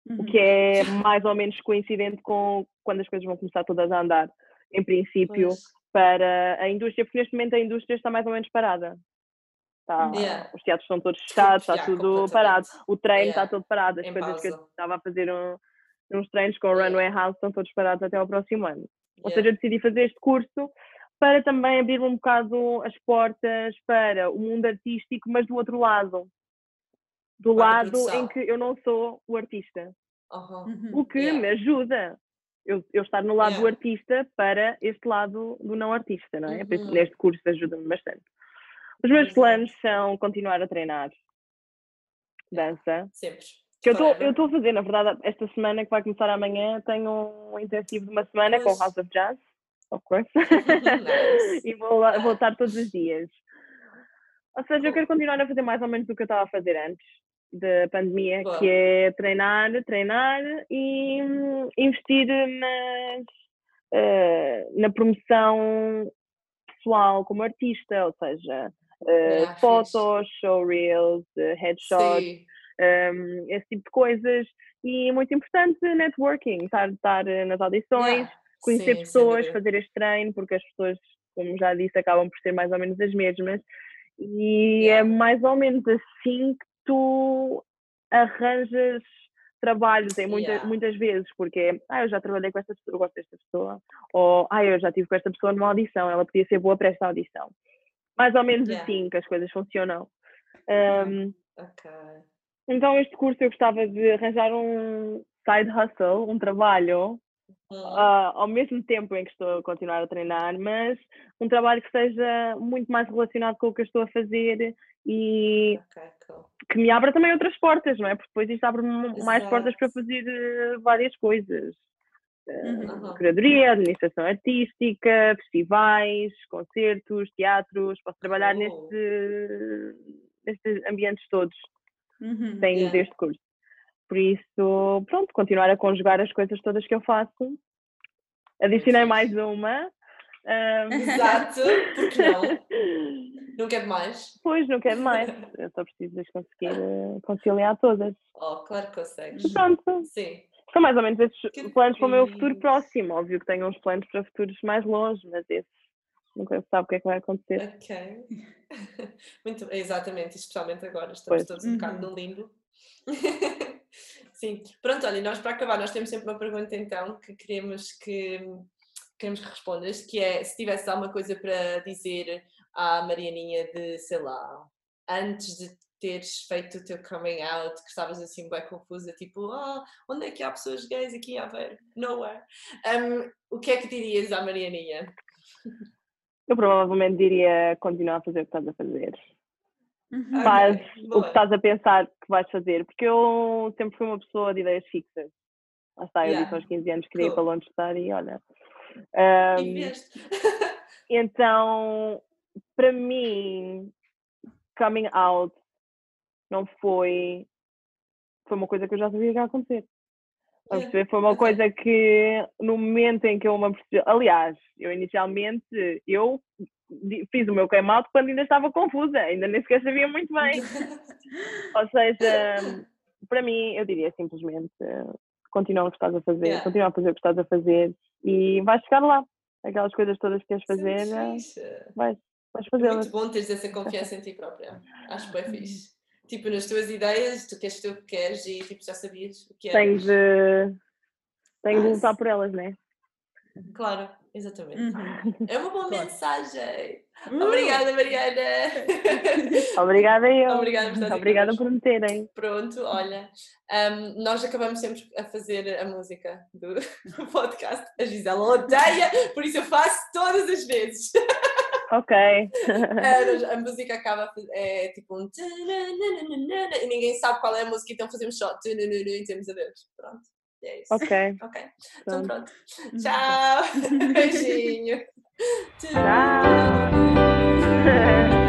Uhum. o que é mais ou menos coincidente com quando as coisas vão começar todas a andar, em princípio, Pois. para a indústria, porque neste momento a indústria está mais ou menos parada. Está- Yeah. Os teatros estão todos fechados, está Yeah, tudo parado. O treino Yeah. está todo parado. As Em coisas que eu pausa. estava a fazer um- uns treinos com o. Runway House estão todos parados até ao próximo ano. Ou seja, eu decidi fazer este curso para também abrir um bocado as portas para o mundo artístico, mas do outro lado. Do Para lado em que eu não sou o artista. Uhum. O que Yeah. me ajuda eu, eu estar no lado do Yeah. artista para este lado do não artista, não é? Por isso, Uhum. neste curso ajuda-me bastante. Os meus planos são continuar a treinar dança. Sempre. Que eu estou Forever. eu estou a fazer, na verdade, esta semana que vai começar amanhã, tenho um intensivo de uma semana com Pois. House of Jazz, of course. Nice. e vou, lá, vou estar todos os dias. Ou seja, eu quero continuar a fazer mais ou menos o que eu estava a fazer antes da pandemia, Boa. que é treinar, treinar e hum, investir nas, eh, na promoção pessoal como artista, ou seja, eh, Yeah, fotos, showreels, eh, headshots, um, esse tipo de coisas. E muito importante, networking, estar, estar nas audições, Yeah. Conhecer Sim, pessoas, fazer este treino, porque as pessoas, como já disse, acabam por ser mais ou menos as mesmas. E é Yeah. mais ou menos assim que tu arranjas trabalho, tem muita, Yeah. muitas vezes, porque é, ah, eu já trabalhei com esta pessoa, eu gosto desta pessoa, ou ah, eu já estive com esta pessoa numa audição, ela podia ser boa para esta audição. Mais ou menos Yeah. assim que as coisas funcionam. Um, Ok. então, este curso eu gostava de arranjar um side hustle, um trabalho, Ah, ao mesmo tempo em que estou a continuar a treinar, mas um trabalho que seja muito mais relacionado com o que eu estou a fazer e Ok, cool. que me abra também outras portas, não é? Porque depois isto abre-me mais portas para fazer eh, várias coisas. Eh, Uhum. Aham. Curadoria, administração artística, festivais, concertos, teatros, posso trabalhar neste, nestes ambientes todos Uhum. tem Yeah. deste curso. Por isso, pronto, continuar a conjugar as coisas todas que eu faço. Adicionei mais uma. ahm, Exato, porque não? Não quero mais? Pois, não quero mais. Eu só preciso de as conseguir eh, conciliar todas. Oh, claro que consegues. Pronto, Sim. são mais ou menos esses Que planos para o meu futuro próximo. Óbvio que tenho uns planos para futuros mais longe, mas esses nunca se sabe o que é que vai acontecer. Ok. Muito, exatamente, especialmente agora, estamos Pois. todos um bocado Uhum. no limbo. Sim, pronto, olha, nós para acabar, nós temos sempre uma pergunta então que queremos que queremos que respondas, que é se tivesse alguma coisa para dizer à Marianinha de, sei lá, antes de teres feito o teu coming out, que estavas assim bem confusa, tipo, ah, onde é que há pessoas gays aqui a ver? Nowhere. Um, o que é que dirias à Marianinha? Eu provavelmente diria continuar a fazer o que estás a fazer. Uhum. Faz o que estás a pensar que vais fazer, porque eu sempre fui uma pessoa de ideias fixas. Lá está, eu Yeah. disse aos 15 anos que queria ir Cool. para Londres estar e olha. E vieste. então, para mim, coming out não foi. Foi uma coisa que eu já sabia que ia acontecer. Perceber? Foi uma coisa que no momento em que eu me apercebi. Aliás, eu inicialmente eu fiz o meu out quando ainda estava confusa, ainda nem sequer sabia muito bem. Ou seja, para mim, eu diria simplesmente: continua o que estás a fazer, Yeah. continua a fazer o que estás a fazer e vais chegar lá. aquelas coisas todas que queres é fazer, eh, vais, vais É fazê-las. muito bom teres essa confiança em ti própria. Acho bem fixe. Tipo, nas tuas ideias, tu queres tu o que queres e tipo, já sabias o que Tenho eras. de, tenho de Ah, lutar sim. por elas, né? Claro, exatamente. Uhum. É uma boa Claro. mensagem. Uh! Obrigada, Mariana. Obrigada eu. Obrigada por Obrigada por me terem. Pronto, olha, hum, nós acabamos sempre a fazer a música do podcast. A Gisela odeia, por isso eu faço todas as vezes. Ok. É, a música acaba, é tipo um. E ninguém sabe qual é a música, então fazemos só. E temos adeus. Pronto. É isso. Ok. Ok. Então pronto. Uhum. Tchau. Beijinho. Tchau.